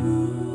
Ooh.